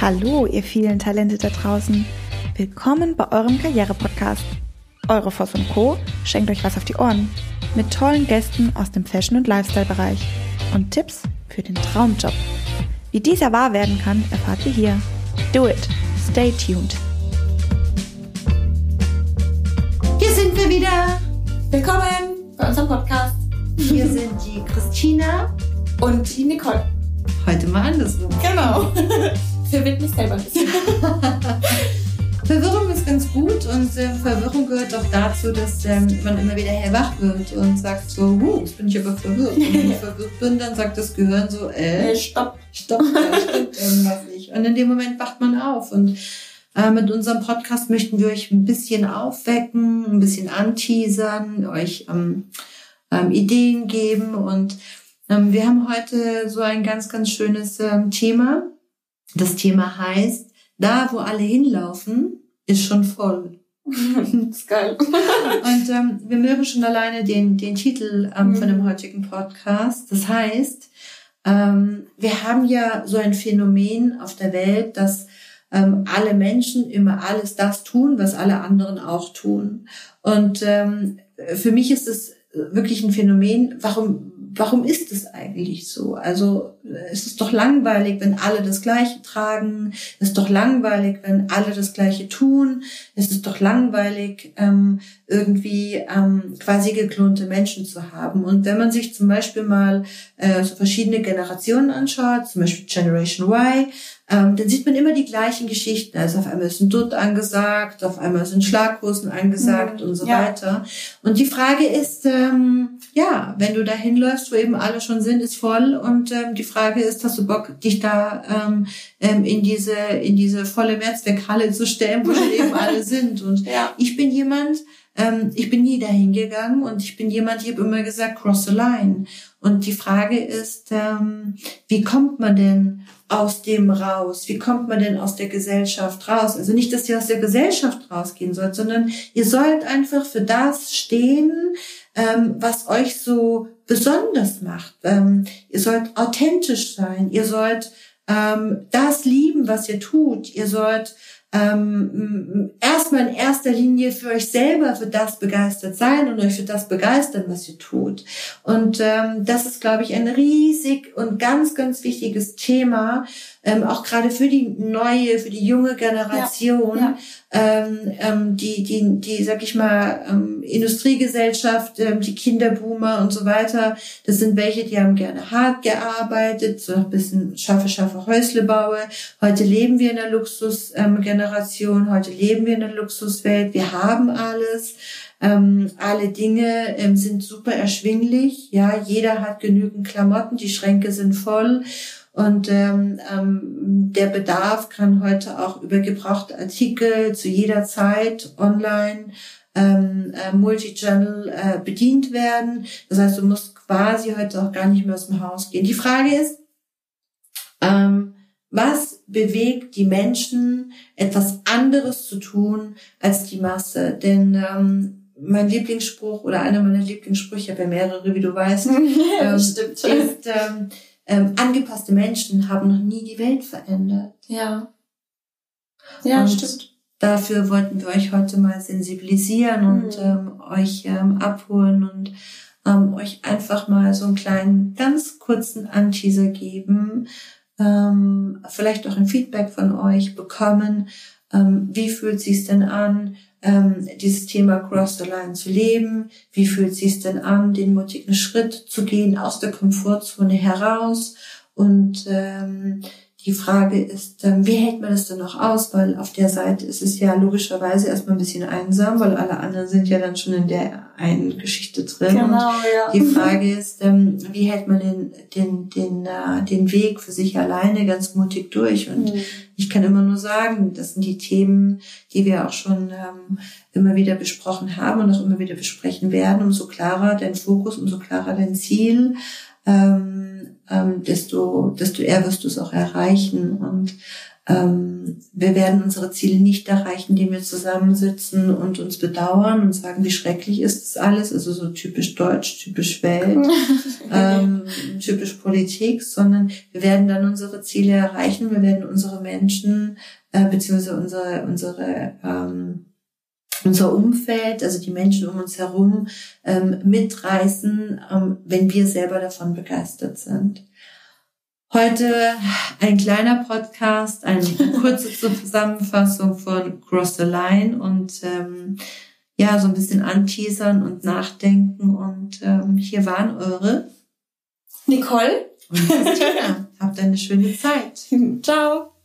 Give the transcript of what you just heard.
Hallo, ihr vielen Talente da draußen. Willkommen bei eurem Karriere-Podcast. Eure Voss und Co. schenkt euch was auf die Ohren. Mit tollen Gästen aus dem Fashion- und Lifestyle-Bereich. Und Tipps für den Traumjob. Wie dieser wahr werden kann, erfahrt ihr hier. Do it. Stay tuned. Hier sind wir wieder. Willkommen bei unserem Podcast. Wir sind die Christina Und die Nicole. heute mal andersrum. Genau. Verwirrt mich selber ein bisschen. Verwirrung ist ganz gut und äh, Verwirrung gehört auch dazu, dass ähm, man immer wieder hellwach wird und sagt so, huh, jetzt bin ich aber verwirrt. Und wenn ich verwirrt bin, dann sagt das Gehirn so, äh, Äh, Stopp. stopp, da stimmt irgendwas nicht. Und in dem Moment wacht man auf und äh, mit unserem Podcast möchten wir euch ein bisschen aufwecken, ein bisschen anteasern, euch ähm, ähm, Ideen geben und ähm, wir haben heute so ein ganz, ganz schönes ähm, Thema. Das Thema heißt, da wo alle hinlaufen, ist schon voll. ist geil. Und ähm, wir mögen schon alleine den, den Titel ähm, Mhm. von dem heutigen Podcast. Das heißt, ähm, wir haben ja so ein Phänomen auf der Welt, dass ähm, alle Menschen immer alles das tun, was alle anderen auch tun. Und ähm, für mich ist es wirklich ein Phänomen, warum, warum ist es eigentlich so? Also es ist doch langweilig, wenn alle das Gleiche tragen. Es ist doch langweilig, wenn alle das Gleiche tun. Es ist doch langweilig, ähm, irgendwie ähm, quasi geklonte Menschen zu haben. Und wenn man sich zum Beispiel mal äh, so verschiedene Generationen anschaut, zum Beispiel Generation Y, ähm, dann sieht man immer die gleichen Geschichten. Also auf einmal ist ein Dutt angesagt, auf einmal sind Schlaghosen angesagt Mhm, und so ja. weiter. Und die Frage ist, ähm, ja, wenn du da hinläufst, wo eben alle schon sind, ist voll. Und ähm, die Frage ist, hast du Bock, dich da ähm, ähm, in diese in diese volle Mehrzweckhalle zu stellen, wo schon eben alle sind? Und Ja. ich bin jemand, ähm, ich bin nie dahin gegangen und ich bin jemand, ich habe immer gesagt, cross the line. Und die Frage ist, ähm, wie kommt man denn aus dem raus? Wie kommt man denn aus der Gesellschaft raus? Also nicht, dass ihr aus der Gesellschaft rausgehen sollt, sondern ihr sollt einfach für das stehen, ähm, was euch so besonders macht. Ähm, ihr sollt authentisch sein. Ihr sollt ähm, das lieben, was ihr tut. Ihr sollt ähm, erstmal in erster Linie für euch selber für das begeistert sein und euch für das begeistern, was ihr tut. Und ähm, das ist, glaube ich, ein riesig und ganz, ganz wichtiges Thema, ähm, auch gerade für die neue, für die junge Generation, Ja, Ähm, ähm, die, die, die, sag ich mal, ähm, Industriegesellschaft, ähm, die Kinderboomer und so weiter. Das sind welche, die haben gerne hart gearbeitet, so ein bisschen schaffe, schaffe Häusle baue. Heute leben wir in der Luxusgeneration, heute leben wir in der Luxuswelt. Wir haben alles. Ähm, alle Dinge ähm, sind super erschwinglich. Ja, jeder hat genügend Klamotten, die Schränke sind voll. Und ähm, ähm, der Bedarf kann heute auch über gebrauchte Artikel zu jeder Zeit online ähm, äh, Multichannel äh, bedient werden. Das heißt, du musst quasi heute auch gar nicht mehr aus dem Haus gehen. Die Frage ist, ähm, was bewegt die Menschen, etwas anderes zu tun als die Masse? Denn ähm, mein Lieblingsspruch oder einer meiner Lieblingssprüche, ich habe ja mehrere, wie du weißt, ähm, Stimmt. ist, ähm, ähm, angepasste Menschen haben noch nie die Welt verändert. Ja. Ja, Und stimmt. Dafür wollten wir euch heute mal sensibilisieren und Mhm. ähm, euch ähm, abholen und ähm, euch einfach mal so einen kleinen, ganz kurzen Anteaser geben, ähm, vielleicht auch ein Feedback von euch bekommen. Ähm, wie fühlt sich's denn an, ähm, dieses Thema Cross the Line zu leben? Wie fühlt sich's denn an, den mutigen Schritt zu gehen aus der Komfortzone heraus? Und ähm, die Frage ist, ähm, wie hält man das denn noch aus? Weil auf der Seite ist es ja logischerweise erstmal ein bisschen einsam, weil alle anderen sind ja dann schon in der einen Geschichte drin. Genau, ja. die Frage ist, ähm, wie hält man den, den, den, äh, den Weg für sich alleine ganz mutig durch? Und Mhm. ich kann immer nur sagen, das sind die Themen, die wir auch schon ähm, immer wieder besprochen haben und auch immer wieder besprechen werden. Umso klarer dein Fokus, umso klarer dein Ziel. Ähm, ähm, desto, desto eher wirst du es auch erreichen. Und ähm, wir werden unsere Ziele nicht erreichen, indem wir zusammensitzen und uns bedauern und sagen, wie schrecklich ist das alles, also so typisch Deutsch, typisch Welt, ähm, typisch Politik, sondern wir werden dann unsere Ziele erreichen, wir werden unsere Menschen äh, beziehungsweise unsere unsere ähm, unser Umfeld, also die Menschen um uns herum, ähm, mitreißen, ähm, wenn wir selber davon begeistert sind. Heute ein kleiner Podcast, eine kurze Zusammenfassung von Cross the Line und ähm, ja, so ein bisschen anteasern und nachdenken. Und ähm, hier waren eure Nicole und Christina. Habt eine schöne Zeit. Ciao.